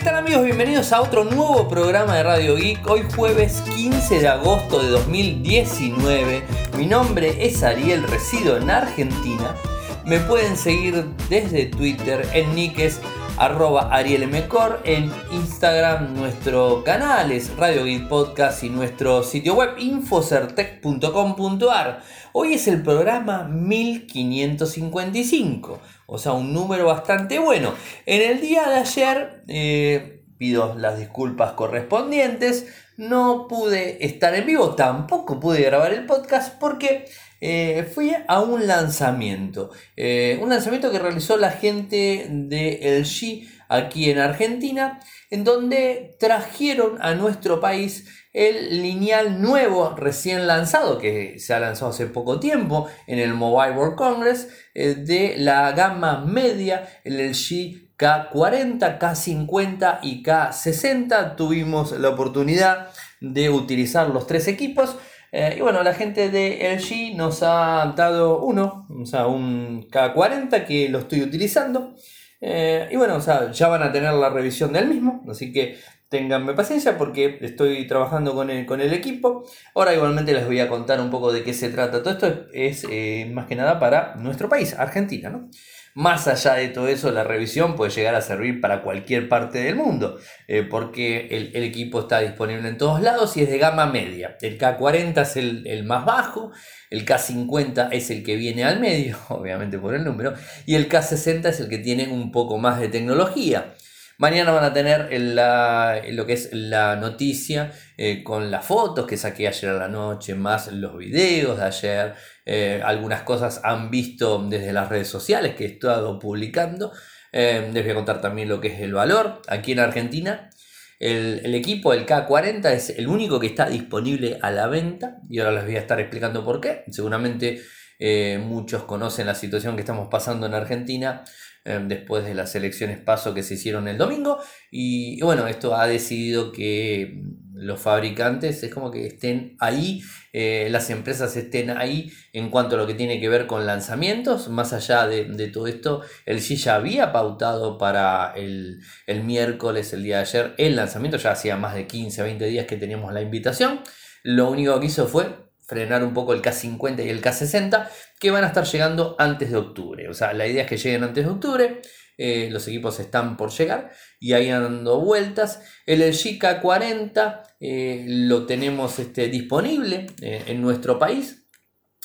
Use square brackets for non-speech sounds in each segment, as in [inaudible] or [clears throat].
¿qué tal amigos? Bienvenidos a otro nuevo programa de Radio Geek. Hoy jueves 15 de agosto de 2019. Mi nombre es Ariel, resido en Argentina. Me pueden seguir desde Twitter en niques arroba arielmcor, en Instagram nuestro canal es Radio Geek Podcast y nuestro sitio web infocertec.com.ar. Hoy es el programa 1555, o sea, un número bastante bueno. En el día de ayer, eh, pido las disculpas correspondientes, no pude estar en vivo, tampoco pude grabar el podcast porque eh, fui a un lanzamiento. Eh, un lanzamiento que realizó la gente de LG aquí en Argentina, en donde trajeron a nuestro país el lineal nuevo recién lanzado, que se ha lanzado hace poco tiempo en el Mobile World Congress, eh, de la gama media, el LG K40, K50 y K60. Tuvimos la oportunidad de utilizar los tres equipos. Eh, y bueno, la gente de LG nos ha dado uno, o sea, un K40 que lo estoy utilizando. Eh, y bueno, o sea, ya van a tener la revisión del mismo, así que Ténganme paciencia porque estoy trabajando con el, con el equipo. Ahora igualmente les voy a contar un poco de qué se trata. Todo esto es eh, más que nada para nuestro país, Argentina. ¿no? Más allá de todo eso, la revisión puede llegar a servir para cualquier parte del mundo, eh, porque el, equipo está disponible en todos lados y es de gama media. El K40 es el, el, más bajo, el K50 es el que viene al medio, [laughs] obviamente por el número, y el K60 es el que tiene un poco más de tecnología. Mañana van a tener lo que es la noticia eh, con las fotos que saqué ayer a la noche, más los videos de ayer. Eh, algunas cosas han visto desde las redes sociales que he estado publicando. Eh, les voy a contar también lo que es el valor. Aquí en Argentina, el, el, equipo, el K40, es el único que está disponible a la venta. Y ahora les voy a estar explicando por qué. Seguramente muchos conocen la situación que estamos pasando en Argentina Em, después de las elecciones paso que se hicieron el domingo. Y, bueno, esto ha decidido que los fabricantes es como que estén ahí, eh, las empresas estén ahí en cuanto a lo que tiene que ver con lanzamientos. Más allá de, todo esto, el G ya había pautado para el, el, miércoles, el día de ayer, el lanzamiento. Ya hacía más de 15, 20 días que teníamos la invitación. Lo único que hizo fue frenar un poco el K50 y el K60, que van a estar llegando antes de octubre. O sea, la idea es que lleguen antes de octubre. Eh, los equipos están por llegar y ahí dando vueltas. El LG K40 eh, lo tenemos este, disponible eh, en nuestro país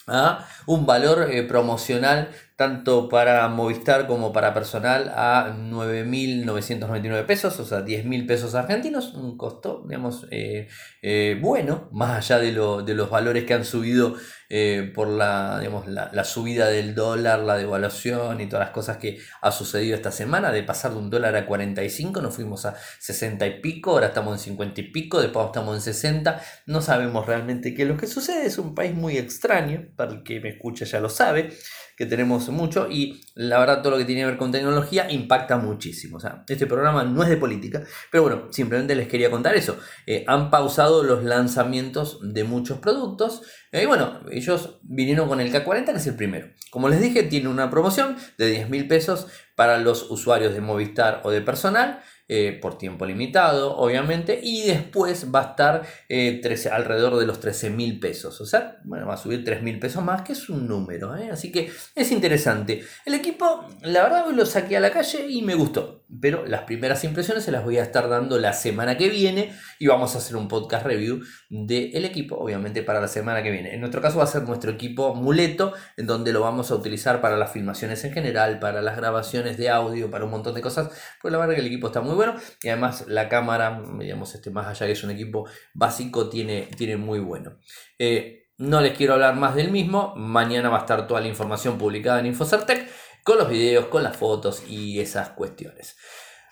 a un valor promocional tanto para Movistar como para personal a 9.999 pesos, o sea, 10.000 pesos argentinos, un costo, digamos, eh, eh, bueno, más allá de, de, los valores que han subido eh, por la, digamos, la, subida del dólar, la devaluación y todas las cosas que ha sucedido esta semana, de pasar de un dólar a 45, nos fuimos a 60 y pico, ahora estamos en 50 y pico, después estamos en 60, no sabemos realmente qué es lo que sucede, es un país muy extraño, para el que me escucha ya lo sabe, que tenemos mucho y la verdad todo lo que tiene que ver con tecnología impacta muchísimo. O sea, este programa no es de política, pero bueno, simplemente les quería contar eso. Eh, han pausado los lanzamientos de muchos productos eh, y bueno, ellos vinieron con el K40 que es el primero. Como les dije, tiene una promoción de 10 mil pesos para los usuarios de Movistar o de personal eh, por tiempo limitado, obviamente, y después va a estar eh, alrededor de los 13 mil pesos. O sea, bueno, va a subir 3 mil pesos más, que es un número, ¿eh? así que es interesante. El equipo, la verdad, lo saqué a la calle y me gustó, pero las primeras impresiones se las voy a estar dando la semana que viene y vamos a hacer un podcast review del equipo, obviamente, para la semana que viene. En nuestro caso va a ser nuestro equipo muleto, en donde lo vamos a utilizar para las filmaciones en general, para las grabaciones de audio, para un montón de cosas, pues la verdad que el equipo está muy bueno y además la cámara, digamos, este, más allá que es un equipo básico, tiene, tiene muy bueno. Eh, no les quiero hablar más del mismo, mañana va a estar toda la información publicada en Infocertec con los videos, con las fotos y esas cuestiones.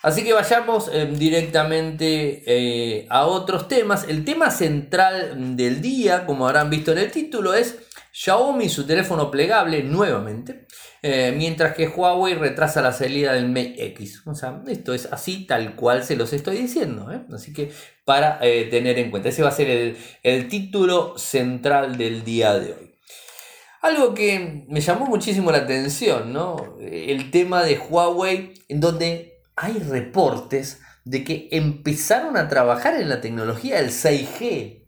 Así que vayamos eh, directamente eh, a otros temas. El tema central del día, como habrán visto en el título, es Xiaomi su teléfono plegable nuevamente, eh, mientras que Huawei retrasa la salida del Mate X. O sea, esto es así tal cual se los estoy diciendo. ¿eh? Así que para eh, tener en cuenta, ese va a ser el, el título central del día de hoy. Algo que me llamó muchísimo la atención, ¿no? El tema de Huawei, en donde hay reportes de que empezaron a trabajar en la tecnología del 6G.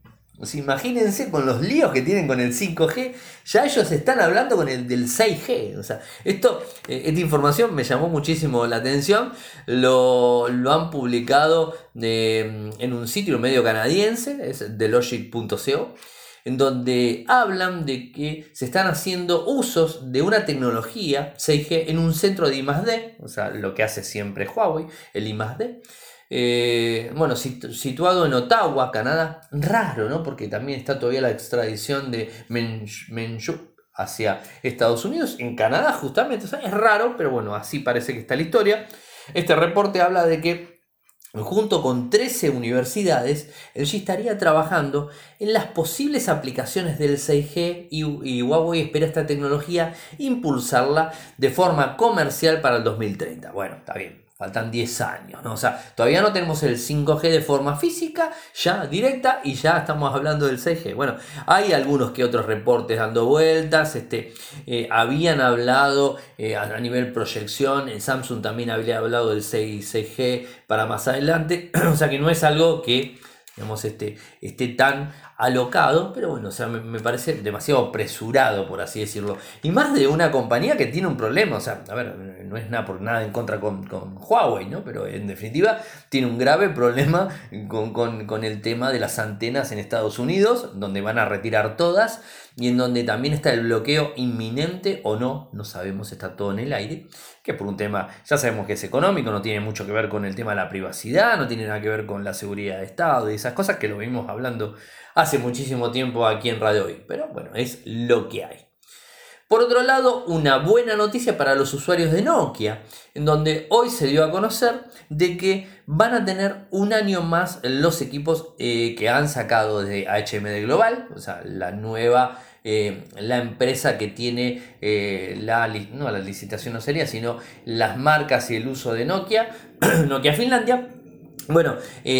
Imagínense con los líos que tienen con el 5G, ya ellos están hablando con el del 6G. O sea, esto, eh, esta información me llamó muchísimo la atención. Lo, han publicado mm, en un sitio medio canadiense, es thelogic.co en donde hablan de que se están haciendo usos de una tecnología 6G en un centro de I+D, o sea, lo que hace siempre Huawei, el I+D, eh, bueno, situado en Ottawa, Canadá, raro, ¿no? Porque también está todavía la extradición de Menju hacia Estados Unidos, en Canadá justamente, es raro, pero bueno, así parece que está la historia. Este reporte habla de que junto con 13 universidades, LG estaría trabajando en las posibles aplicaciones del 6G y, Huawei espera esta tecnología impulsarla de forma comercial para el 2030. Bueno, está bien. Faltan 10 años, ¿no? O sea, todavía no tenemos el 5G de forma física, ya directa, y ya estamos hablando del 6G. Bueno, hay algunos que otros reportes dando vueltas, este, eh, habían hablado eh, a, nivel proyección, en Samsung también había hablado del 6, g para más adelante, [clears throat] o sea que no es algo que digamos, este, esté tan alocado, pero bueno, o sea, me, parece demasiado apresurado, por así decirlo. Y más de una compañía que tiene un problema, o sea, a ver, no es nada por nada en contra con, Huawei, ¿no? Pero en definitiva tiene un grave problema con, con el tema de las antenas en Estados Unidos, donde van a retirar todas y en donde también está el bloqueo inminente o no, no sabemos, está todo en el aire, que por un tema, ya sabemos que es económico, no tiene mucho que ver con el tema de la privacidad, no tiene nada que ver con la seguridad de Estado y esas cosas que lo vimos hablando hace muchísimo tiempo aquí en Radio Hoy, pero bueno, es lo que hay. Por otro lado, una buena noticia para los usuarios de Nokia, en donde hoy se dio a conocer de que van a tener un año más los equipos eh, que han sacado de HMD Global, o sea, la nueva, eh, la empresa que tiene eh, la, no la licitación no sería, sino las marcas y el uso de Nokia, [clears throat] Nokia Finlandia. Bueno,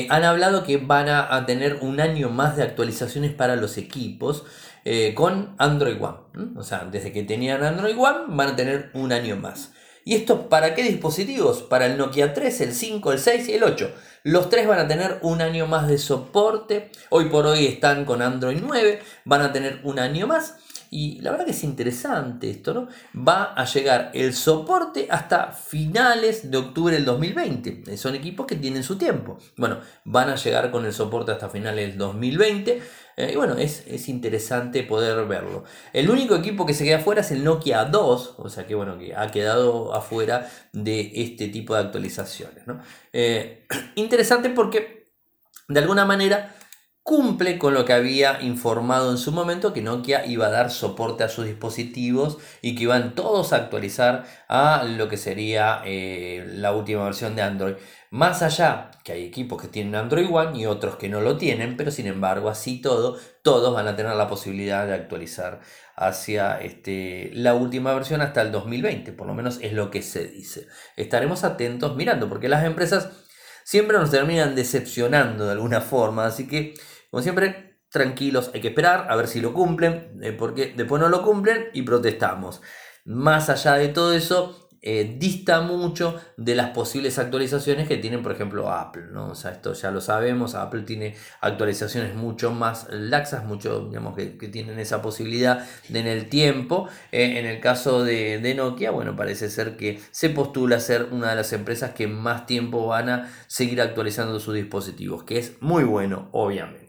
han hablado que van a tener un año más de actualizaciones para los equipos. Eh, con Android One. O sea, desde que tenían Android One van a tener un año más. ¿Y esto para qué dispositivos? Para el Nokia 3, el 5, el 6 y el 8. Los tres van a tener un año más de soporte. Hoy por hoy están con Android 9, van a tener un año más. Y la verdad que es interesante esto, ¿no? Va a llegar el soporte hasta finales de octubre del 2020. Son equipos que tienen su tiempo. Bueno, van a llegar con el soporte hasta finales del 2020. Eh, y bueno, es, interesante poder verlo. El único equipo que se queda afuera es el Nokia 2, o sea que bueno, que ha quedado afuera de este tipo de actualizaciones. Eh, [clears throat] interesante porque de alguna manera cumple con lo que había informado en su momento que Nokia iba a dar soporte a sus dispositivos y que iban todos a actualizar a lo que sería eh, la última versión de Android. Más allá que hay equipos que tienen Android One y otros que no lo tienen, pero sin embargo así todo, todos van a tener la posibilidad de actualizar hacia este, la última versión hasta el 2020, por lo menos es lo que se dice. Estaremos atentos mirando porque las empresas siempre nos terminan decepcionando de alguna forma, así que como siempre, tranquilos, hay que esperar a ver si lo cumplen, eh, porque después no lo cumplen y protestamos. Más allá de todo eso, eh, dista mucho de las posibles actualizaciones que tienen, por ejemplo, Apple. ¿no? O sea, esto ya lo sabemos, Apple tiene actualizaciones mucho más laxas, mucho, digamos, que, tienen esa posibilidad en el tiempo. Eh, en el caso de, de, Nokia, bueno, parece ser que se postula ser una de las empresas que más tiempo van a seguir actualizando sus dispositivos, que es muy bueno, obviamente.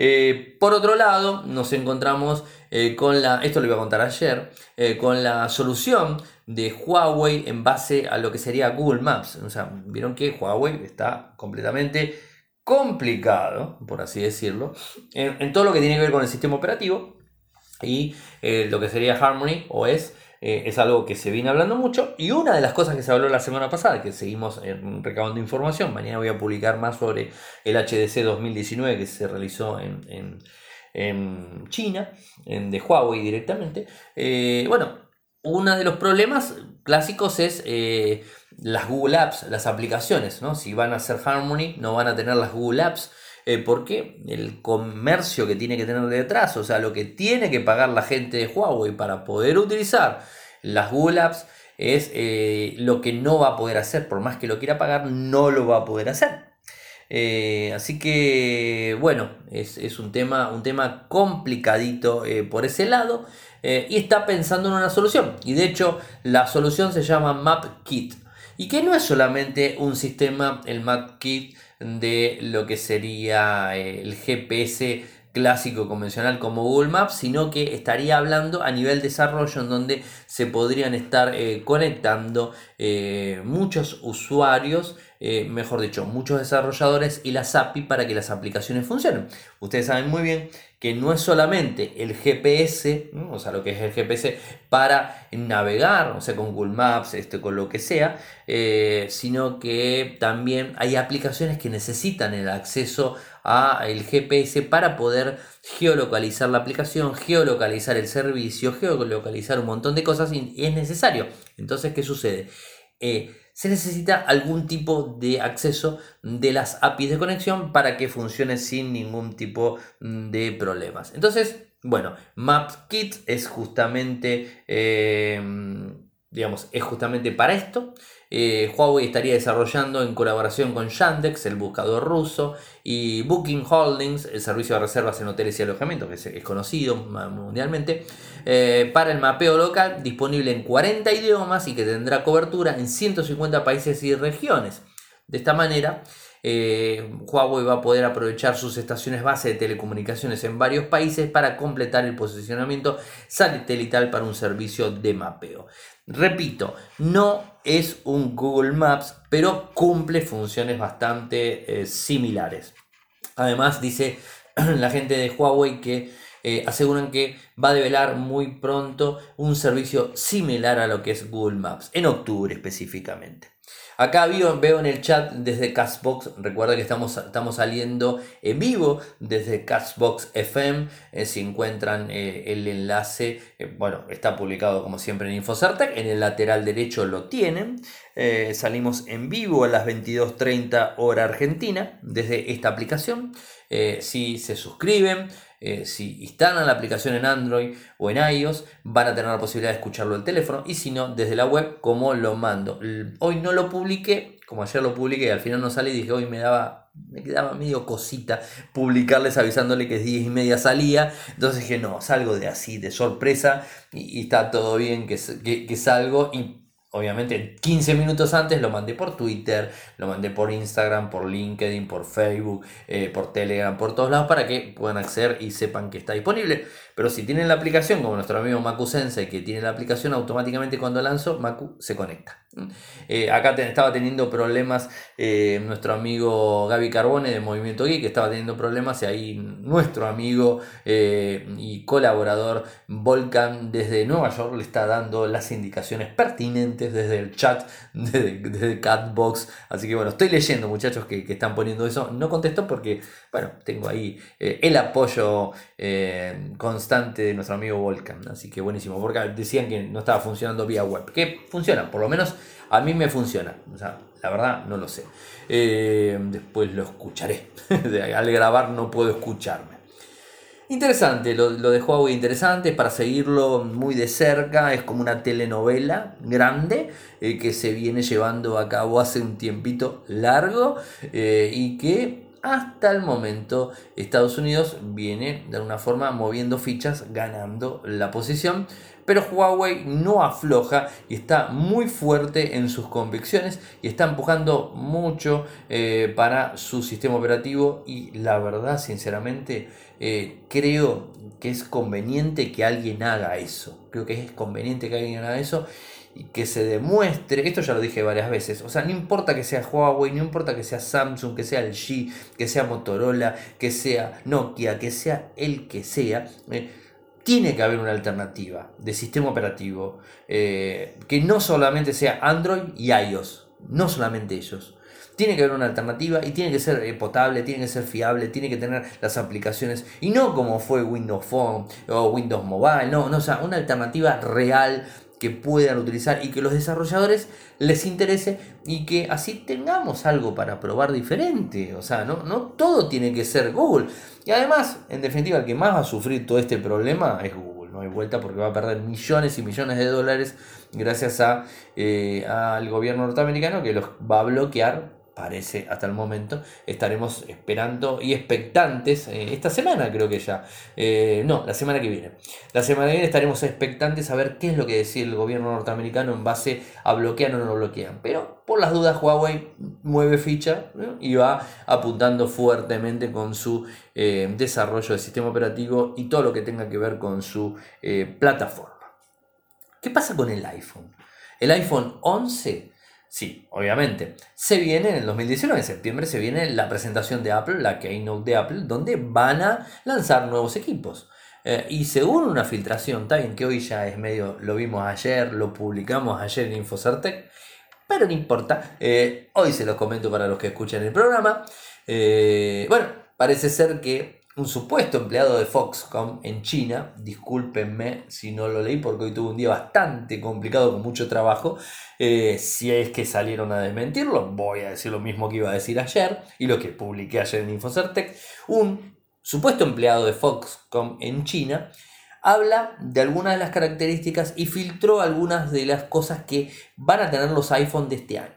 Eh, por otro lado, nos encontramos eh, con la, esto lo iba a contar ayer, eh, con la solución de Huawei en base a lo que sería Google Maps. O sea, vieron que Huawei está completamente complicado, por así decirlo, en, todo lo que tiene que ver con el sistema operativo y lo que sería Harmony OS eh, es algo que se viene hablando mucho. Y una de las cosas que se habló la semana pasada, que seguimos eh, recabando información, mañana voy a publicar más sobre el HDC 2019 que se realizó en, China, en, de Huawei directamente. Eh, bueno, uno de los problemas clásicos es las Google Apps, las aplicaciones. ¿no? Si van a hacer Harmony, no van a tener las Google Apps. Porque el comercio que tiene que tener detrás, o sea, lo que tiene que pagar la gente de Huawei para poder utilizar las Google Apps es eh, lo que no va a poder hacer, por más que lo quiera pagar, no lo va a poder hacer. Eh, así que bueno, es, un, tema, un tema complicadito eh, por ese lado y está pensando en una solución. Y de hecho la solución se llama MapKit y que no es solamente un sistema, el MapKit, de lo que sería el GPS clásico convencional como Google Maps, sino que estaría hablando a nivel desarrollo en donde se podrían estar eh, conectando eh, muchos usuarios, eh, mejor dicho, muchos desarrolladores y las API para que las aplicaciones funcionen. Ustedes saben muy bien que no es solamente el GPS, o sea, lo que es el GPS para navegar, o sea, con Google Maps, este, con lo que sea, sino que también hay aplicaciones que necesitan el acceso a el GPS para poder geolocalizar la aplicación, geolocalizar el servicio, geolocalizar un montón de cosas y es necesario. Entonces, ¿qué sucede? Eh, se necesita algún tipo de acceso de las APIs de conexión para que funcione sin ningún tipo de problemas. Entonces, bueno, MapKit es justamente, eh, digamos, es justamente para esto. Eh, Huawei estaría desarrollando en colaboración con Yandex, el buscador ruso, y Booking Holdings, el servicio de reservas en hoteles y alojamientos, que es, conocido mundialmente, eh, para el mapeo local, disponible en 40 idiomas y que tendrá cobertura en 150 países y regiones. De esta manera, eh, Huawei va a poder aprovechar sus estaciones base de telecomunicaciones en varios países para completar el posicionamiento satelital para un servicio de mapeo. Repito, no es un Google Maps, pero cumple funciones bastante eh, similares. Además, dice [clears throat] la gente de Huawei que eh, aseguran que va a develar muy pronto un servicio similar a lo que es Google Maps, en octubre específicamente. Acá veo, veo en el chat desde Castbox, recuerda que estamos, estamos saliendo en vivo desde Castbox FM, eh, si encuentran eh, el enlace, bueno, está publicado como siempre en Infocertec, en el lateral derecho lo tienen, salimos en vivo a las 22.30 hora argentina desde esta aplicación, si se suscriben, eh, si instalan la aplicación en Android o en iOS, van a tener la posibilidad de escucharlo el teléfono y si no, desde la web, como lo mando. Hoy no lo publiqué, como ayer lo publiqué, al final no sale y dije, hoy me daba me quedaba medio cosita publicarles avisándole que es 10 y media salía. Entonces dije, no, salgo de así, de sorpresa y, está todo bien que, que, salgo. Y Obviamente 15 minutos antes lo mandé por Twitter, lo mandé por Instagram, por LinkedIn, por Facebook, eh, por Telegram, por todos lados para que puedan acceder y sepan que está disponible. Pero si tienen la aplicación, como nuestro amigo Maku Sensei, que tiene la aplicación, automáticamente cuando lanzo, Maku se conecta. Eh, acá estaba teniendo problemas eh, nuestro amigo Gaby Carbone de Movimiento Geek, que estaba teniendo problemas y ahí nuestro amigo y colaborador Volcan desde Nueva York le está dando las indicaciones pertinentes desde el chat, desde, Catbox. Así que bueno, estoy leyendo muchachos que, están poniendo eso. No contesto porque, bueno, tengo ahí eh, el apoyo eh, de nuestro amigo Volcan. Así que buenísimo, porque decían que no estaba funcionando vía web. Que funciona, por lo menos a mí me funciona. O sea, la verdad no lo sé. Eh, después lo escucharé. [laughs] Al grabar no puedo escucharme. Interesante, lo, de Huawei interesante, para seguirlo muy de cerca, es como una telenovela grande eh, que se viene llevando a cabo hace un tiempito largo eh, y que hasta el momento Estados Unidos viene de alguna forma moviendo fichas, ganando la posición, pero Huawei no afloja y está muy fuerte en sus convicciones y está empujando mucho eh, para su sistema operativo y la verdad, sinceramente, eh, creo que es conveniente que alguien haga eso. Creo que es conveniente que alguien haga eso y que se demuestre, esto ya lo dije varias veces, o sea, no importa que sea Huawei, no importa que sea Samsung, que sea LG, que sea Motorola, que sea Nokia, que sea el que sea, eh, tiene que haber una alternativa de sistema operativo eh, que no solamente sea Android y iOS, no solamente ellos. Tiene que haber una alternativa y tiene que ser eh, potable, tiene que ser fiable, tiene que tener las aplicaciones y no como fue Windows Phone o Windows Mobile, no, no, o sea, una alternativa real que puedan utilizar y que los desarrolladores les interese y que así tengamos algo para probar diferente. O sea, no, no todo tiene que ser Google. Y además, en definitiva, el que más va a sufrir todo este problema es Google. no hay vuelta porque va a perder millones y millones de dólares gracias a, eh, al gobierno norteamericano que los va a bloquear parece hasta el momento. Estaremos esperando y expectantes eh, esta semana, creo que ya. Eh, no, la semana que viene. La semana que viene estaremos expectantes a ver qué es lo que decide el gobierno norteamericano en base a bloquear o no bloquean. Pero por las dudas, Huawei mueve ficha y va apuntando fuertemente con su eh, desarrollo del sistema operativo y todo lo que tenga que ver con su plataforma. ¿Qué pasa con el iPhone? El iPhone 11 Sí, obviamente. Se viene en el 2019, en septiembre, se viene la presentación de Apple, la Keynote de Apple, donde van a lanzar nuevos equipos. Eh, y según una filtración, también que hoy ya es medio, lo vimos ayer, lo publicamos ayer en Infocertec, pero no importa, eh, hoy se los comento para los que escuchan el programa. Eh, bueno, parece ser que un supuesto empleado de Foxconn en China, discúlpenme si no lo leí porque hoy tuve un día bastante complicado con mucho trabajo, eh, si es que salieron a desmentirlo, voy a decir lo mismo que iba a decir ayer y lo que publiqué ayer en Infocertec, un supuesto empleado de Foxconn en China habla de algunas de las características y filtró algunas de las cosas que van a tener los iPhone de este año,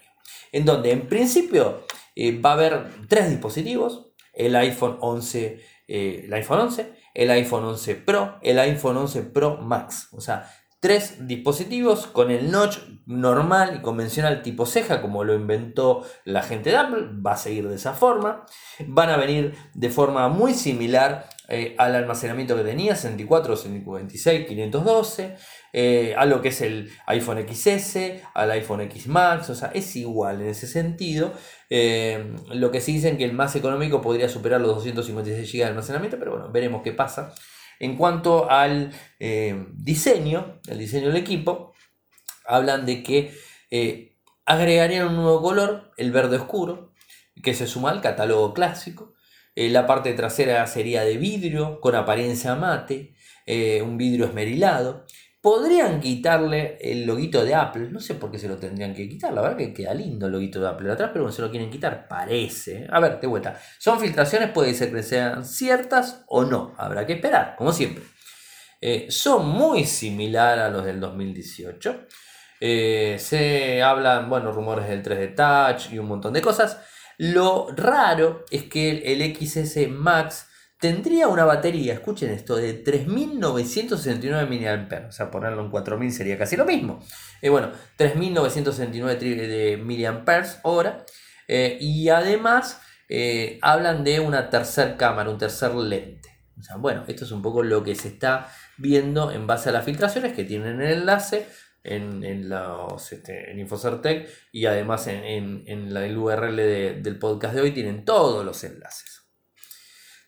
en donde en principio eh, va a haber tres dispositivos, el iPhone 11 eh, el iPhone 11, el iPhone 11 Pro, el iPhone 11 Pro Max. O sea, tres dispositivos con el notch normal y convencional tipo ceja, como lo inventó la gente de Apple, va a seguir de esa forma. Van a venir de forma muy similar eh, al almacenamiento que tenía, 64, 126, 512. Eh, a lo que es el iPhone XS, al iPhone X Max, o sea, es igual en ese sentido. Eh, lo que sí dicen que el más económico podría superar los 256 GB de almacenamiento, pero bueno, veremos qué pasa. En cuanto al eh, diseño, el diseño del equipo, hablan de que agregarían un nuevo color, el verde oscuro, que se suma al catálogo clásico. la parte trasera sería de vidrio con apariencia mate, un vidrio esmerilado. Podrían quitarle el loguito de Apple. No sé por qué se lo tendrían que quitar. La verdad que queda lindo el loguito de Apple atrás, pero no se lo quieren quitar. Parece. A ver, de vuelta. Son filtraciones, puede ser que sean ciertas o no. Habrá que esperar, como siempre. Eh, son muy similares a los del 2018. Eh, se hablan, bueno, rumores del 3D Touch y un montón de cosas. Lo raro es que el XS Max tendría una batería, escuchen esto, de 3.969 mAh. O sea, ponerlo en 4.000 sería casi lo mismo. Eh, bueno, 3.969 mAh hora. Eh, y además eh, hablan de una tercer cámara, un tercer lente. O sea, bueno, esto es un poco lo que se está viendo en base a las filtraciones que tienen el enlace en, en, los, este, en y además en, en, la, el URL del podcast de hoy tienen todos los enlaces.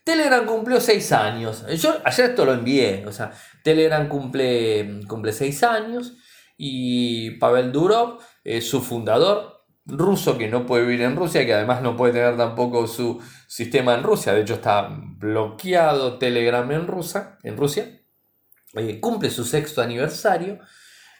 Telegram cumplió 6 años. Yo ayer esto lo envié. O sea, Telegram cumple, cumple 6 años. Y Pavel Durov, su fundador, ruso que no puede vivir en Rusia, que además no puede tener tampoco su sistema en Rusia. De hecho, está bloqueado Telegram en, Rusia, en Rusia. Eh, cumple su sexto aniversario.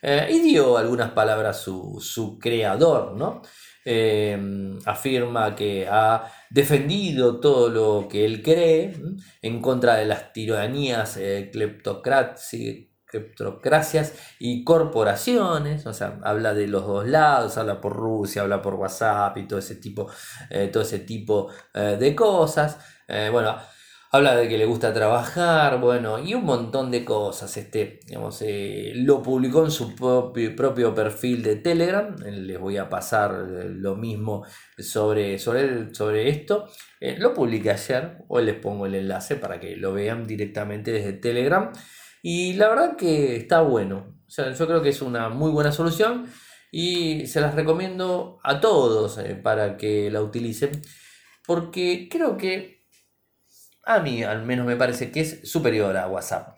Eh, y dio algunas palabras su, su creador, ¿no? Eh, afirma que ha defendido todo lo que él cree en contra de las tiranías, eh, cleptocracias y corporaciones, o sea, habla de los dos lados, habla por Rusia, habla por WhatsApp y todo ese tipo, eh, todo ese tipo de cosas. bueno, habla de que le gusta trabajar, bueno, y un montón de cosas. Este, digamos, eh, lo publicó en su propio, perfil de Telegram. Eh, les voy a pasar eh, lo mismo sobre, sobre, sobre esto. lo publiqué ayer, hoy les pongo el enlace para que lo vean directamente desde Telegram. Y la verdad que está bueno. yo creo que es una muy buena solución y se las recomiendo a todos para que la utilicen. Porque creo que a mí al menos me parece que es superior a WhatsApp.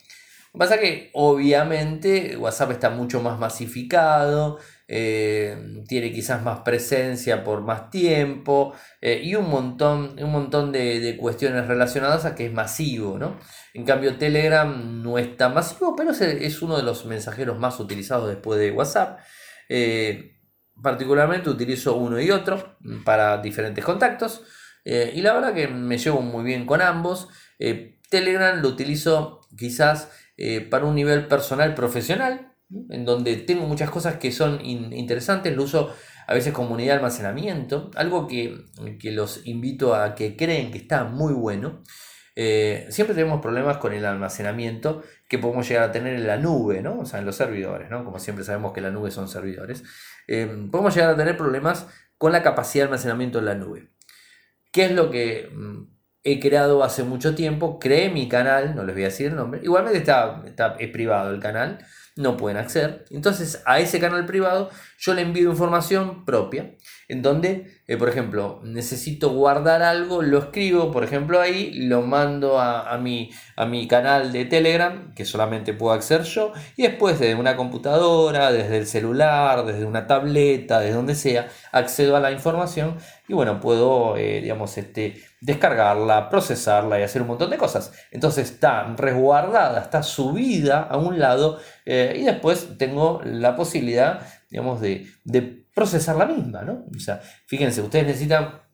Lo que pasa es que obviamente WhatsApp está mucho más masificado, eh, tiene quizás más presencia por más tiempo eh, y un montón, un montón de, cuestiones relacionadas a que es masivo. ¿no? En cambio Telegram no es tan masivo, pero es, uno de los mensajeros más utilizados después de WhatsApp. Eh, particularmente utilizo uno y otro para diferentes contactos. Eh, y la verdad que me llevo muy bien con ambos. Eh, Telegram lo utilizo quizás eh, para un nivel personal profesional, en donde tengo muchas cosas que son interesantes, lo uso a veces como unidad de almacenamiento, algo que, los invito a que creen que está muy bueno. Siempre tenemos problemas con el almacenamiento que podemos llegar a tener en la nube, ¿no? O sea, en los servidores, ¿no? Como siempre sabemos que la nube son servidores. Podemos llegar a tener problemas con la capacidad de almacenamiento en la nube. ¿Qué es lo que mm, he creado hace mucho tiempo? Creé mi canal, no les voy a decir el nombre. Igualmente está, está es privado el canal no pueden acceder. Entonces a ese canal privado yo le envío información propia, en donde, eh, por ejemplo, necesito guardar algo, lo escribo, por ejemplo, ahí, lo mando a, mi, a mi canal de Telegram, que solamente puedo acceder yo, y después desde una computadora, desde el celular, desde una tableta, desde donde sea, accedo a la información y bueno, puedo, eh, digamos, este, descargarla, procesarla y hacer un montón de cosas. Entonces está resguardada, está subida a un lado eh, y después tengo la posibilidad, digamos, de, de procesar la misma, ¿no? O sea, fíjense, ustedes necesitan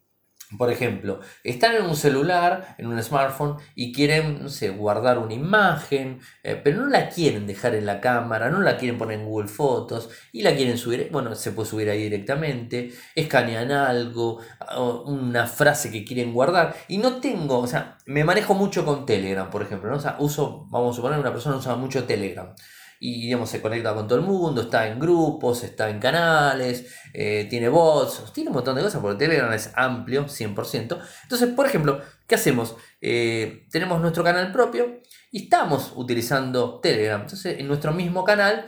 por ejemplo, están en un celular, en un smartphone y quieren, guardar una imagen, eh, pero no la quieren dejar en la cámara, no la quieren poner en Google Fotos y la quieren subir, bueno, se puede subir ahí directamente, escanean algo, una frase que quieren guardar y no tengo, o sea, me manejo mucho con Telegram, por ejemplo, ¿no? O sea, uso, vamos a suponer, una persona usa mucho Telegram y digamos, se conecta con todo el mundo, está en grupos, está en canales, eh, tiene bots, tiene un montón de cosas, porque Telegram es amplio, 100%. Entonces, por ejemplo, ¿qué hacemos? Eh, tenemos nuestro canal propio y estamos utilizando Telegram. Entonces, en nuestro mismo canal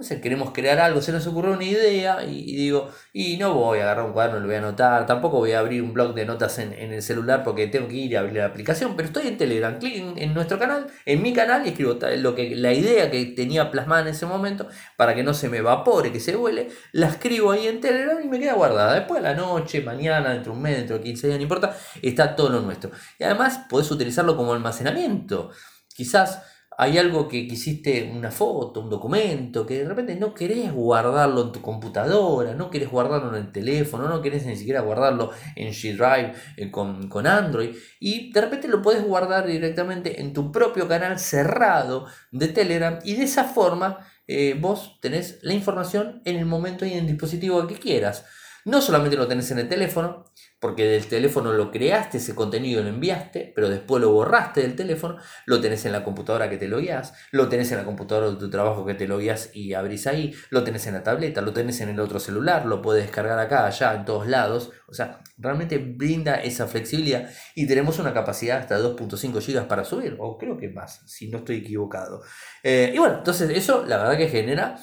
sé, queremos crear algo, se nos ocurrió una idea y, digo, y no voy a agarrar un cuaderno, lo voy a anotar, tampoco voy a abrir un blog de notas en, el celular porque tengo que ir a abrir la aplicación, pero estoy en Telegram, clic en, nuestro canal, en mi canal y escribo lo que, la idea que tenía plasmada en ese momento para que no se me evapore, que se huele, la escribo ahí en Telegram y me queda guardada. Después a la noche, mañana, dentro de un mes, dentro de 15 días, no importa, está todo lo nuestro. Y además podés utilizarlo como almacenamiento. Quizás hay algo que quisiste, una foto, un documento, que de repente no querés guardarlo en tu computadora, no querés guardarlo en el teléfono, no querés ni siquiera guardarlo en G Drive eh, con, Android, y de repente lo puedes guardar directamente en tu propio canal cerrado de Telegram, y de esa forma eh, vos tenés la información en el momento y en el dispositivo que quieras. No solamente lo tenés en el teléfono, porque del teléfono lo creaste, ese contenido lo enviaste, pero después lo borraste del teléfono, lo tenés en la computadora que te lo guías, lo tenés en la computadora de tu trabajo que te lo guías y abrís ahí, lo tenés en la tableta, lo tenés en el otro celular, lo puedes descargar acá, allá, en todos lados. O sea, realmente brinda esa flexibilidad y tenemos una capacidad hasta 2.5 GB para subir, o creo que más, si no estoy equivocado. Eh, y bueno, entonces eso la verdad que genera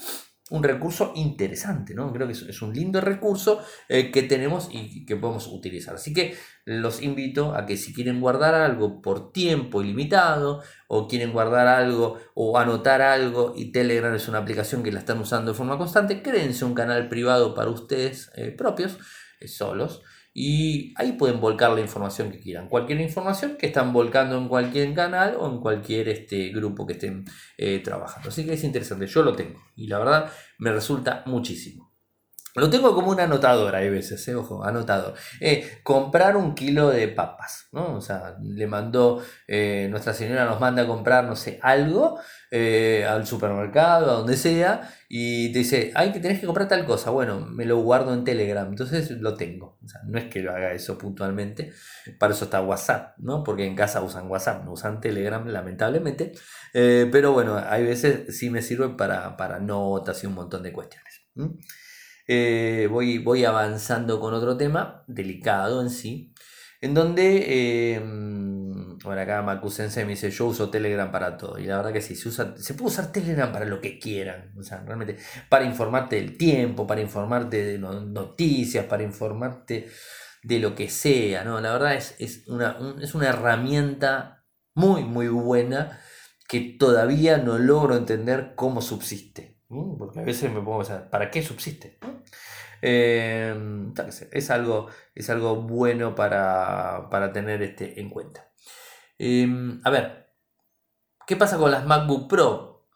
un recurso interesante, ¿no? Creo que es, un lindo recurso eh, que tenemos y que podemos utilizar. Así que los invito a que si quieren guardar algo por tiempo ilimitado o quieren guardar algo o anotar algo y Telegram es una aplicación que la están usando de forma constante, créense un canal privado para ustedes eh, propios, eh, solos y ahí pueden volcar la información que quieran. Cualquier información que están volcando en cualquier canal o en cualquier este, grupo que estén eh, trabajando. Así que es interesante, yo lo tengo y la verdad me resulta muchísimo. Lo tengo como una anotadora, hay veces, eh, ojo, anotador. Eh, comprar un kilo de papas, ¿no? O sea, le mandó, Nuestra Señora nos manda a comprar, no sé, algo al supermercado, a donde sea, y te dice, ay, que tenés que comprar tal cosa. Bueno, me lo guardo en Telegram, entonces lo tengo. No es que lo haga eso puntualmente, para eso está WhatsApp, ¿no? Porque en casa usan WhatsApp, no usan Telegram, lamentablemente. pero bueno, hay veces sí me sirve para, para notas y un montón de cuestiones. Eh, voy, voy avanzando con otro tema, delicado en sí, en donde, eh, bueno, acá Macusense me dice, yo uso Telegram para todo, y la verdad que sí, se, usa, se puede usar Telegram para lo que quieran, o sea, realmente, para informarte del tiempo, para informarte de noticias, para informarte de lo que sea, ¿no? La verdad es, es, una, es una herramienta muy, muy buena que todavía no logro entender cómo subsiste. Porque a veces me pongo a pensar, ¿para qué subsiste? Em, es, algo, es algo bueno para, tener este en cuenta. Em, a ver, ¿qué pasa con las MacBook Pro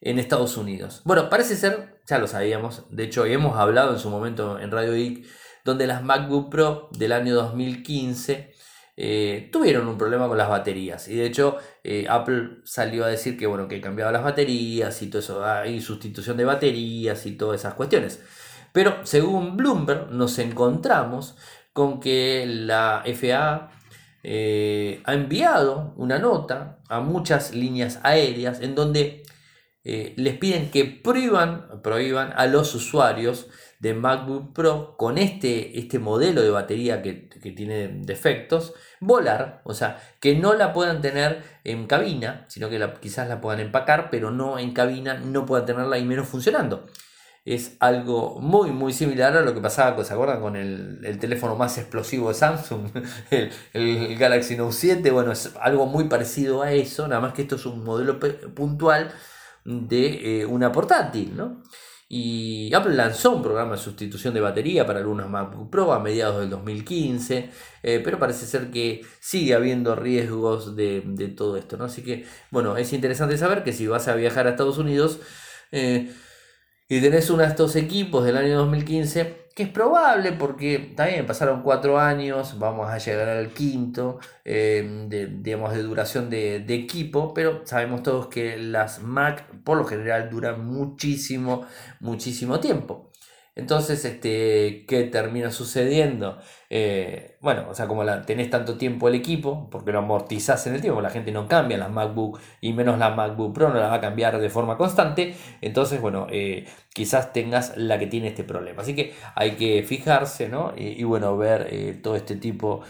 en Estados Unidos? Bueno, parece ser, ya lo sabíamos, de hecho hemos hablado en su momento en Radio Geek, donde las MacBook Pro del año 2015 eh, tuvieron un problema con las baterías. Y de hecho, eh, Apple salió a decir que bueno, que cambiaba las baterías y todo eso, hay sustitución de baterías y todas esas cuestiones. Pero según Bloomberg, nos encontramos con que la FAA eh, ha enviado una nota a muchas líneas aéreas en donde les piden que prohíban, a los usuarios de MacBook Pro con este, este modelo de batería que, tiene defectos, volar, o sea, que no la puedan tener en cabina, sino que quizás la puedan empacar, pero no en cabina, no puedan tenerla y menos funcionando. Es algo muy, muy similar a lo que pasaba, ¿se acuerdan? Con el, teléfono más explosivo de Samsung, [laughs] el, Galaxy Note 7. Bueno, es algo muy parecido a eso, nada más que esto es un modelo puntual de eh, una portátil, ¿no? Y Apple lanzó un programa de sustitución de batería para algunos MacBook Pro a mediados del 2015, eh, pero parece ser que sigue habiendo riesgos de, todo esto, ¿no? Así que, bueno, es interesante saber que si vas a viajar a Estados Unidos eh, y tenés uno de estos equipos del año 2015, que es probable porque también pasaron cuatro años, vamos a llegar al quinto, eh, de, digamos, de duración de, equipo, pero sabemos todos que las Mac por lo general duran muchísimo, muchísimo tiempo. Entonces, este, ¿qué termina sucediendo? Eh, bueno, o sea, como la, tenés tanto tiempo el equipo, porque lo amortizás en el tiempo, la gente no cambia las MacBook y menos la MacBook Pro no la va a cambiar de forma constante, entonces, bueno, eh, quizás tengas la que tiene este problema. Así que hay que fijarse, ¿no? Y, bueno, ver eh, todo este tipo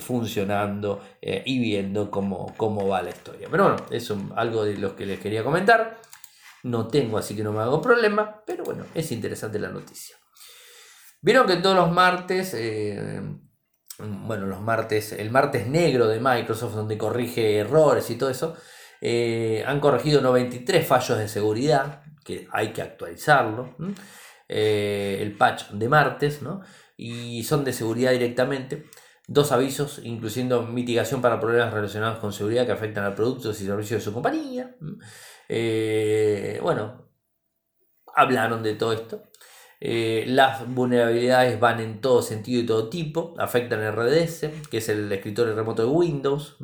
funcionando y viendo cómo, cómo va la historia. Pero bueno, es algo de lo que les quería comentar. No tengo, así que no me hago problema, pero bueno, es interesante la noticia. Vieron que todos los martes, eh, bueno, los martes, el martes negro de Microsoft, donde corrige errores y todo eso, eh, han corregido 93 fallos de seguridad, que hay que actualizarlo, eh, el patch de martes, ¿no? y son de seguridad directamente. Dos avisos, incluyendo mitigación para problemas relacionados con seguridad que afectan a productos y servicios de su compañía. Eh, bueno, hablaron de todo esto. Eh, las vulnerabilidades van en todo sentido y todo tipo, afectan RDS, que es el escritorio remoto de Windows.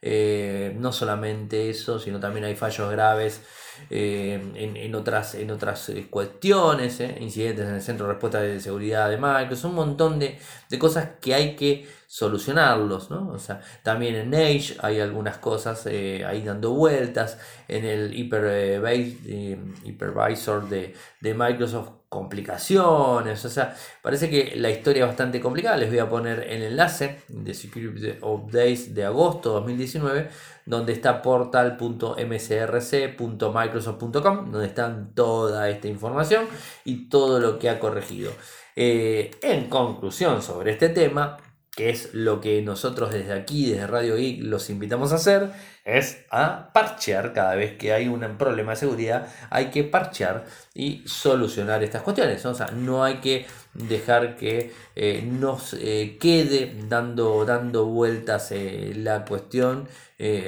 Eh, no solamente eso, sino también hay fallos graves en, otras, en otras cuestiones, incidentes en el centro de respuesta de seguridad de Microsoft, un montón de, de cosas que hay que solucionarlos, ¿no? O sea, también en Edge hay algunas cosas eh, ahí dando vueltas, en el Hyper, eh, Hypervisor de, de, Microsoft complicaciones, o sea, parece que la historia es bastante complicada, les voy a poner el enlace de Security Updates de agosto 2019, donde está portal.msrc.microsoft.com, donde está toda esta información y todo lo que ha corregido. Eh, en conclusión sobre este tema, que es lo que nosotros desde aquí, desde Radio Geek, los invitamos a hacer, es a parchear cada vez que hay un problema de seguridad, hay que parchear y solucionar estas cuestiones. O sea, no hay que dejar que eh, nos eh, quede dando, dando vueltas eh, la cuestión,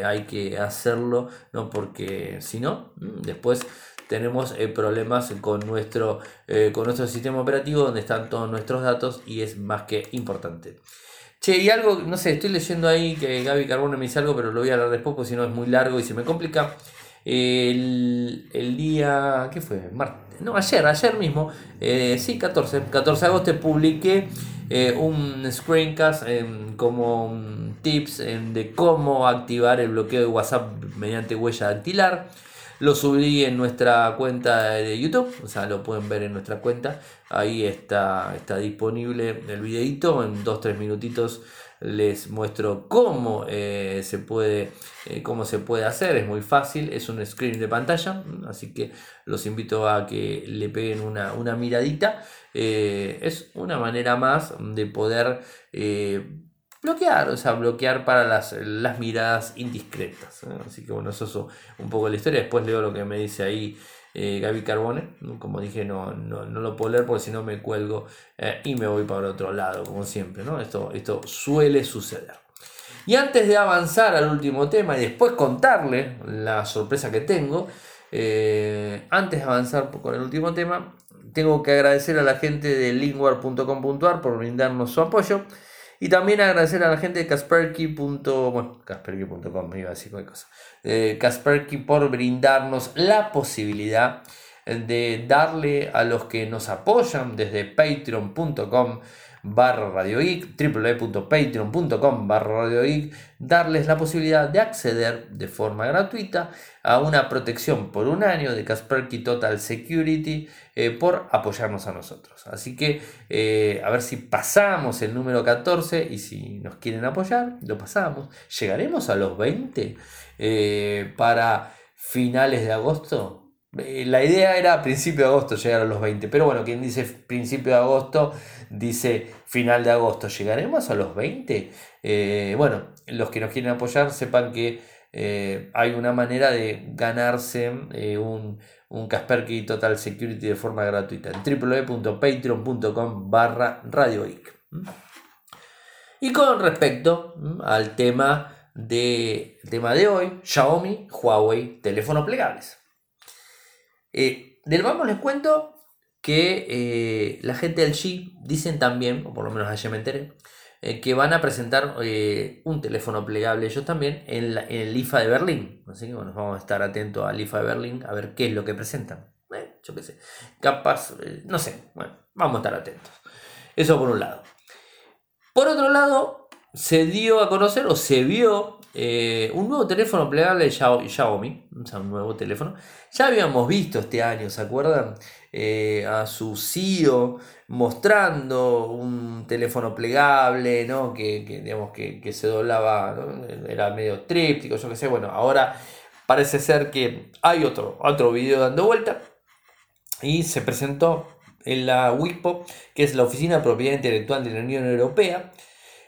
hay que hacerlo, ¿no? porque si no, mm, después tenemos problemas con nuestro, con nuestro sistema operativo donde están todos nuestros datos y es más que importante. Che, y algo, no sé, estoy leyendo ahí que Gaby Carbone me dice algo, pero lo voy a hablar después porque si no es muy largo y se me complica. El, día, ¿qué fue? no, ayer, ayer mismo, eh, sí, 14, 14 de agosto publiqué eh, un screencast como tips de cómo activar el bloqueo de WhatsApp mediante huella dactilar. Lo subí en nuestra cuenta de YouTube, o sea, lo pueden ver en nuestra cuenta. Ahí está, está disponible el videito. En 2-3 minutitos les muestro cómo, eh, se puede, eh, cómo se puede hacer. Es muy fácil, es un screen de pantalla. Así que los invito a que le peguen una, miradita. Eh, es una manera más de poder bloquear, o sea, bloquear para las, las miradas indiscretas. ¿eh? Así que bueno, eso es un poco la historia. Después leo lo que me dice ahí eh, Gaby Carbone. Como dije, no, no, lo puedo leer porque si no me cuelgo eh, y me voy para otro lado, como siempre. ¿no? Esto, esto suele suceder. Y antes de avanzar al último tema y después contarle la sorpresa que tengo, antes de avanzar con el último tema, tengo que agradecer a la gente de lingwar.com.ar por brindarnos su apoyo. Y también agradecer a la gente de Kasperky. Bueno, Kasperky.com, iba a decir cualquier cosa. Eh, Kasperky por brindarnos la posibilidad de darle a los que nos apoyan desde patreon.com barra Radio Geek, www.patreon.com barra Radio Geek, darles la posibilidad de acceder de forma gratuita a una protección por un año de Kaspersky Total Security eh, por apoyarnos a nosotros. Así que eh, a ver si pasamos el número 14 y si nos quieren apoyar, lo pasamos. ¿Llegaremos a los 20 eh, para finales de agosto? La idea era principio de agosto llegar a los 20, pero bueno, quien dice principio de agosto dice final de agosto. ¿Llegaremos a los 20? Eh, bueno, los que nos quieren apoyar sepan que eh, hay una manera de ganarse eh, un, un Kaspersky Total Security de forma gratuita en www.patreon.com barra Radio Y con respecto al tema de, tema de hoy, Xiaomi, Huawei, teléfonos plegables. Del vamos les cuento que eh, la gente del G dicen también, o por lo menos ayer me enteré, eh, que van a presentar un teléfono plegable ellos también en, el IFA de Berlín. Así que bueno, vamos a estar atentos al IFA de Berlín a ver qué es lo que presentan. yo qué sé, capaz, no sé, bueno, vamos a estar atentos. Eso por un lado. Por otro lado, se dio a conocer o se vio eh, un nuevo teléfono plegable de Xiaomi, un nuevo teléfono. Ya habíamos visto este año, ¿se acuerdan? Eh, a su CEO mostrando un teléfono plegable, ¿no? Que, digamos, que, se doblaba, era medio tríptico, yo qué sé. Bueno, ahora parece ser que hay otro, otro video dando vuelta y se presentó en la WIPO, que es la Oficina de Propiedad Intelectual de la Unión Europea,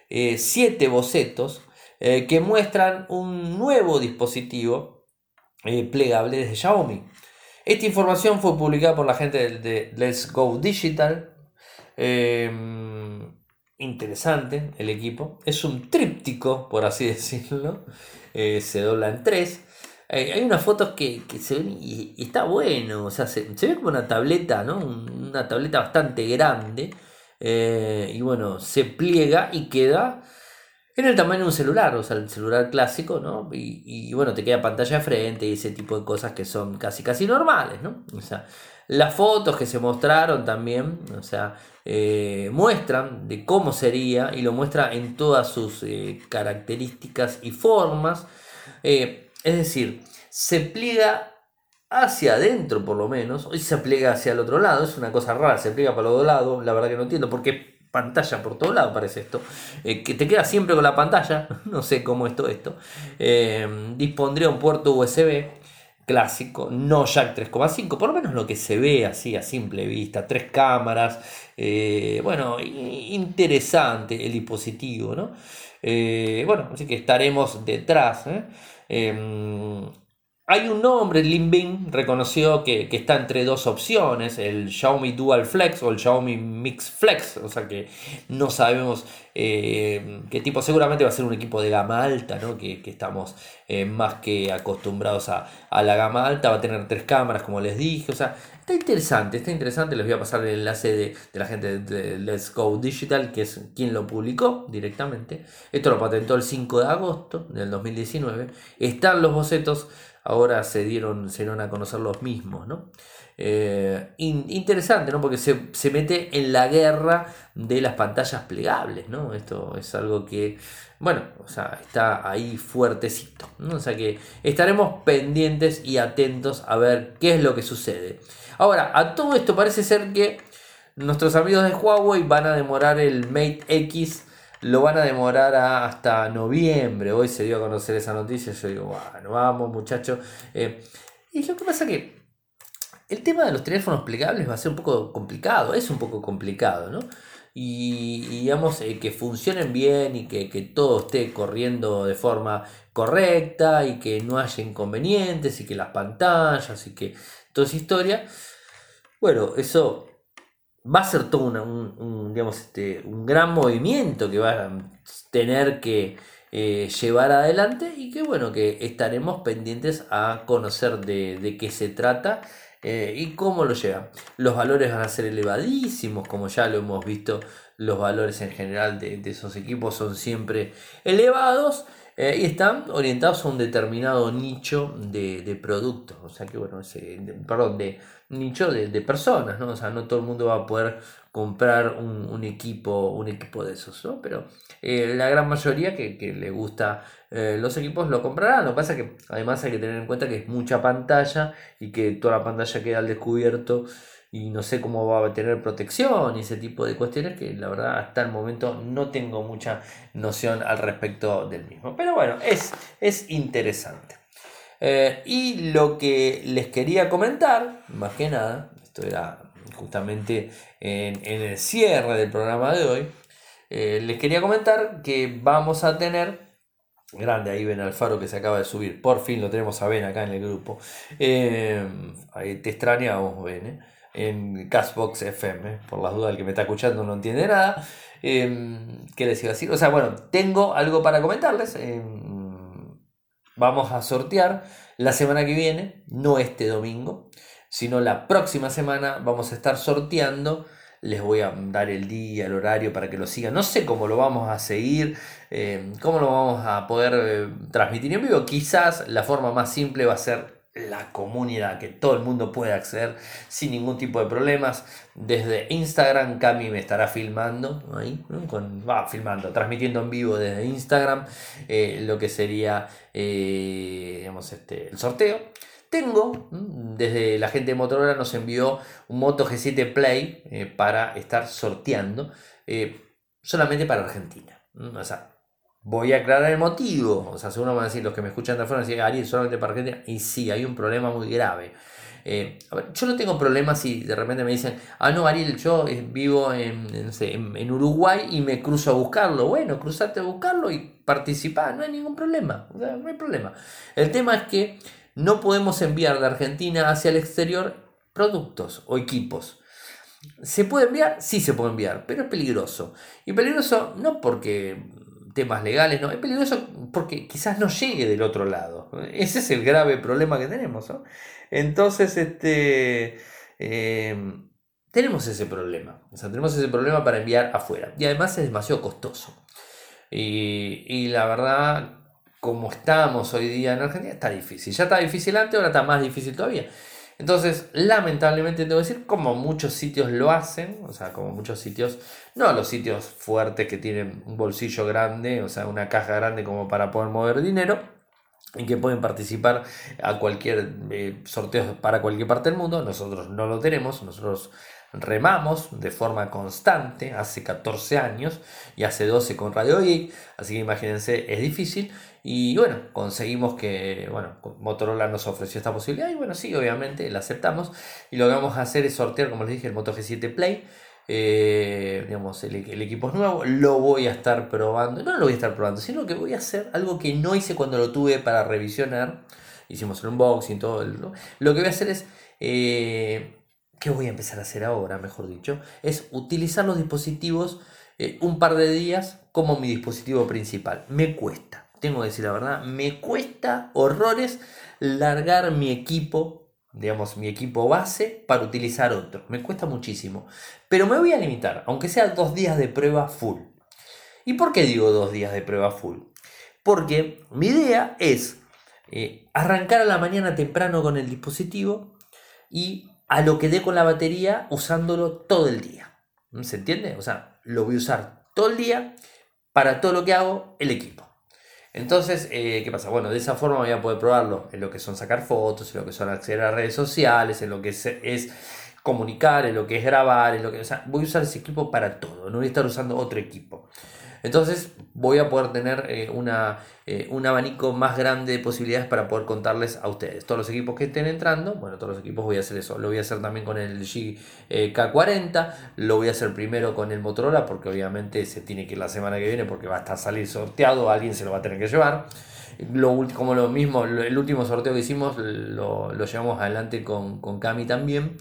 eh, siete bocetos eh, que muestran un nuevo dispositivo eh, plegable desde Xiaomi. Esta información fue publicada por la gente de, Let's Go Digital. Em, interesante el equipo. Es un tríptico, por así [laughs] decirlo. Eh, se dobla en tres. hay unas fotos que, se ven y, está bueno. O sea, se, ve como una tableta, ¿no? Una tableta bastante grande. y bueno, se pliega y queda en el tamaño de un celular, o sea, el celular clásico, ¿no? Y, bueno, te queda pantalla de frente y ese tipo de cosas que son casi casi normales, ¿no? O sea, las fotos que se mostraron también, o sea, eh, muestran de cómo sería y lo muestra en todas sus eh, características y formas. Eh, es decir, se pliega hacia adentro por lo menos, y se pliega hacia el otro lado, es una cosa rara, se pliega para los dos lados, la verdad que no entiendo por qué pantalla por todo lado, parece esto. Eh, que te queda siempre con la pantalla, [laughs] no sé cómo es todo esto. Eh, dispondría un puerto USB clásico, no jack 3,5, por lo menos lo que se ve así a simple vista, tres cámaras, eh, bueno, interesante el dispositivo, ¿no? bueno, así que estaremos detrás. Hay un nombre, Bing reconoció que, está entre dos opciones, el Xiaomi Dual Flex o el Xiaomi Mix Flex, o sea que no sabemos eh, qué tipo, seguramente va a ser un equipo de gama alta, ¿no? que, estamos eh, más que acostumbrados a, la gama alta, va a tener tres cámaras como les dije, o sea, está interesante, está interesante, les voy a pasar el enlace de, la gente de Let's Go Digital, que es quien lo publicó directamente, esto lo patentó el 5 de agosto del 2019, están los bocetos, ahora se dieron, se dieron a conocer los mismos, ¿no? Eh, interesante, ¿no? Porque se, mete en la guerra de las pantallas plegables, ¿no? Esto es algo que, bueno, o sea, está ahí fuertecito, ¿no? O sea que estaremos pendientes y atentos a ver qué es lo que sucede. Ahora, a todo esto parece ser que nuestros amigos de Huawei van a demorar el Mate X lo van a demorar hasta noviembre. Hoy se dio a conocer esa noticia. Yo digo, bueno, vamos muchachos. Eh, y lo que pasa que el tema de los teléfonos plegables va a ser un poco complicado. Es un poco complicado, ¿no? Y, digamos eh, que funcionen bien y que, que, todo esté corriendo de forma correcta y que no haya inconvenientes y que las pantallas y que toda esa historia. Bueno, eso va a ser todo un, digamos, este, un gran movimiento que va a tener que eh, llevar adelante y que bueno, que estaremos pendientes a conocer de, qué se trata eh, y cómo lo llevan. Los valores van a ser elevadísimos, como ya lo hemos visto, los valores en general de, esos equipos son siempre elevados. Eh, y están orientados a un determinado nicho de, de productos, o sea que bueno, ese, perdón, de nicho de, de, personas, ¿no? O sea, no todo el mundo va a poder comprar un, equipo, un equipo de esos, ¿no? Pero eh, la gran mayoría que, le gusta eh, los equipos lo comprarán. Lo que pasa es que además hay que tener en cuenta que es mucha pantalla y que toda la pantalla queda al descubierto y no sé cómo va a tener protección y ese tipo de cuestiones que la verdad hasta el momento no tengo mucha noción al respecto del mismo. Pero bueno, es, es interesante. Eh, y lo que les quería comentar, más que nada, esto era justamente en, el cierre del programa de hoy, eh, les quería comentar que vamos a tener, grande ahí Ben Alfaro que se acaba de subir, por fin lo tenemos a Ben acá en el grupo, eh, te extrañamos Ben, en Castbox FM, por las dudas el que me está escuchando no entiende nada. ¿Qué les iba a decir? O sea, bueno, tengo algo para comentarles. vamos a sortear la semana que viene, no este domingo, sino la próxima semana vamos a estar sorteando. Les voy a dar el día, el horario para que lo sigan. No sé cómo lo vamos a seguir, eh, cómo lo vamos a poder eh, transmitir en vivo. Quizás la forma más simple va a ser la comunidad, que todo el mundo puede acceder sin ningún tipo de problemas. Desde Instagram, Cami me estará filmando, ahí, va filmando, transmitiendo en vivo desde Instagram eh, lo que sería digamos, este, el sorteo. Tengo, desde la gente de Motorola nos envió un Moto G7 Play eh, para estar sorteando eh, solamente para Argentina. Voy a aclarar el motivo. O sea, seguro van a decir los que me escuchan de afuera, decir, Ariel, solamente para Argentina. Y sí, hay un problema muy grave. Eh, yo no tengo problemas si de repente me dicen, ah, no, Ariel, yo vivo en, en, Uruguay y me cruzo a buscarlo. Bueno, cruzate a buscarlo y participar, no hay ningún problema. no hay problema. El tema es que no podemos enviar de Argentina hacia el exterior productos o equipos. ¿Se puede enviar? Sí se puede enviar, pero es peligroso. Y peligroso no porque temas legales, no, es peligroso porque quizás no llegue del otro lado. Ese es el grave problema que tenemos. Entonces, este, em, tenemos ese problema. O sea, tenemos ese problema para enviar afuera. Y además es demasiado costoso. Y, y la verdad, como estamos hoy día en Argentina, está difícil. Ya está difícil antes, ahora está más difícil todavía. Entonces, lamentablemente tengo que decir, como muchos sitios lo hacen, o sea, como muchos sitios, no los sitios fuertes que tienen un bolsillo grande, o sea, una caja grande como para poder mover dinero, y que pueden participar a cualquier eh, sorteo para cualquier parte del mundo. Nosotros no lo tenemos, nosotros remamos de forma constante hace 14 años y hace 12 con Radio Geek, así que imagínense, es difícil. Y bueno, conseguimos que, bueno, Motorola nos ofreció esta posibilidad y bueno, sí, obviamente la aceptamos. Y lo que vamos a hacer es sortear, como les dije, el Moto G7 Play. Eh, digamos, el, equipo es nuevo, lo voy a estar probando, no lo voy a estar probando, sino que voy a hacer algo que no hice cuando lo tuve para revisionar, hicimos el unboxing, todo, lo que voy a hacer es, eh, ¿qué voy a empezar a hacer ahora, mejor dicho? Es utilizar los dispositivos eh, un par de días como mi dispositivo principal, me cuesta tengo que decir la verdad, me cuesta horrores largar mi equipo, digamos, mi equipo base para utilizar otro. Me cuesta muchísimo. Pero me voy a limitar, aunque sea dos días de prueba full. ¿Y por qué digo dos días de prueba full? Porque mi idea es eh, arrancar a la mañana temprano con el dispositivo y a lo que dé con la batería usándolo todo el día. ¿Se entiende? O sea, lo voy a usar todo el día para todo lo que hago el equipo. Entonces, eh, ¿qué pasa? Bueno, de esa forma voy a poder probarlo en lo que son sacar fotos, en lo que son acceder a redes sociales, en lo que es, comunicar, en lo que es grabar, en lo que... O sea, voy a usar ese equipo para todo, no voy a estar usando otro equipo. Entonces voy a poder tener eh, una, eh, un abanico más grande de posibilidades para poder contarles a ustedes. Todos los equipos que estén entrando, bueno, todos los equipos voy a hacer eso. Lo voy a hacer también con el G, eh, K40, lo voy a hacer primero con el Motorola porque obviamente se tiene que ir la semana que viene porque va a estar salir sorteado, alguien se lo va a tener que llevar. Lo, como lo mismo, el último sorteo que hicimos lo, lo llevamos adelante con, con Cami también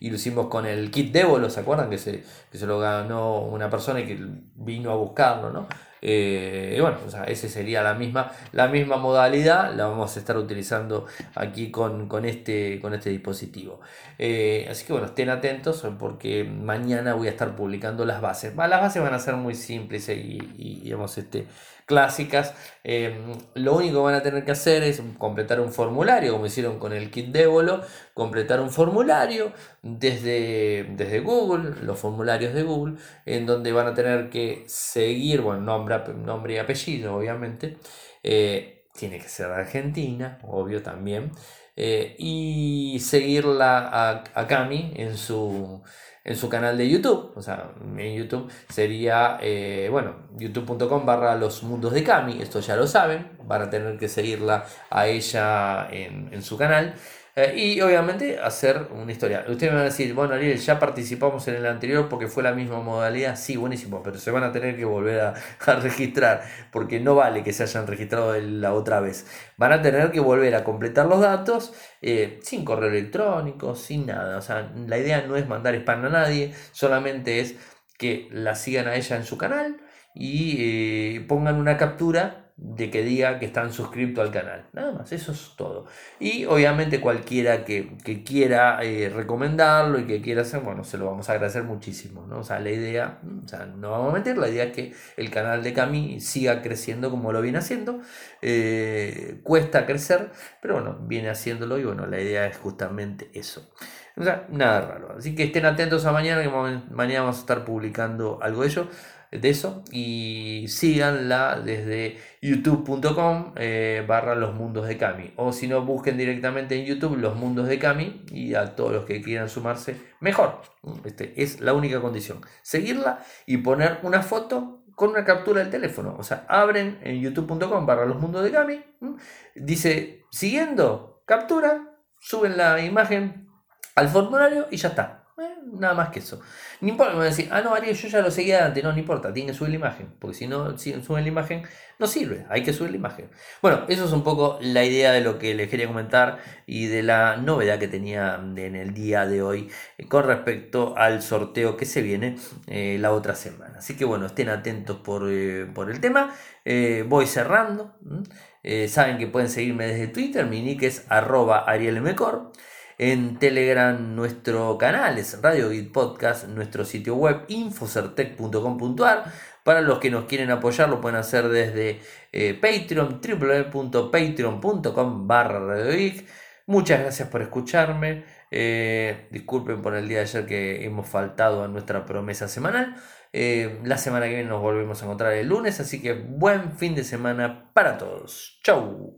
y lo hicimos con el kit Débolo, ¿se acuerdan? Que se, que se lo ganó una persona y que vino a buscarlo, ¿no? Eh, y bueno, o sea, esa sería la misma, la misma modalidad, la vamos a estar utilizando aquí con, este, con este dispositivo. Eh, así que bueno, estén atentos porque mañana voy a estar publicando las bases. Las bases van a ser muy simples y, y digamos, este, clásicas. Em, lo único que van a tener que hacer es completar un formulario, como hicieron con el kit Débolo, completar un formulario desde, desde Google, los formularios de Google, en donde van a tener que seguir, bueno, nombre, nombre y apellido, obviamente. Eh, tiene que ser de Argentina, obvio también. Eh, y seguirla a, a Cami en su en su canal de YouTube. O sea, en YouTube sería, eh, bueno, youtube.com barra los mundos de Cami. Esto ya lo saben. Van a tener que seguirla a ella en, en su canal. Eh, y obviamente hacer una historia. Ustedes me van a decir, bueno, Ariel, ya participamos en el anterior porque fue la misma modalidad. Sí, buenísimo, pero se van a tener que volver a, [laughs] registrar porque no vale que se hayan registrado la otra vez. Van a tener que volver a completar los datos eh, sin correo electrónico, sin nada. O sea, la idea no es mandar spam a nadie, solamente es que la sigan a ella en su canal y eh, pongan una captura de que diga que están suscritos al canal. Nada más, eso es todo. Y obviamente cualquiera que, quiera eh, recomendarlo y que quiera hacer, bueno, se lo vamos a agradecer muchísimo. ¿no? O sea, la idea, o sea, no vamos a meter, la idea es que el canal de Cami siga creciendo como lo viene haciendo. Eh, cuesta crecer, pero bueno, viene haciéndolo y bueno, la idea es justamente eso. O sea, nada raro. Así que estén atentos a mañana, que mañana vamos a estar publicando algo de ello de eso. Y síganla desde youtube.com eh, barra los mundos de Cami. O si no busquen directamente en YouTube los mundos de Cami y a todos los que quieran sumarse mejor. Este, es la única condición. Seguirla y poner una foto con una captura del teléfono. O sea abren en youtube.com barra los mundos de Cami dice siguiendo captura suben la imagen al formulario y ya está nada más que eso. No importa, me decir, ah, no, Ariel, yo ya lo seguía antes. No, no importa, tiene que subir la imagen. Porque si no si suben la imagen, no sirve, hay que subir la imagen. Bueno, eso es un poco la idea de lo que les quería comentar y de la novedad que tenía en el día de hoy eh, con respecto al sorteo que se viene eh, la otra semana. Así que bueno, estén atentos por, eh, el tema. voy cerrando. saben que pueden seguirme desde Twitter, mi nick es arroba arielmecor. En Telegram nuestro canal es Radio Git Podcast, nuestro sitio web infocertec.com.ar. Para los que nos quieren apoyar lo pueden hacer desde eh, Patreon, www.patreon.com barra Muchas gracias por escucharme. Eh, disculpen por el día de ayer que hemos faltado a nuestra promesa semanal. Eh, la semana que viene nos volvemos a encontrar el lunes, así que buen fin de semana para todos. Chau.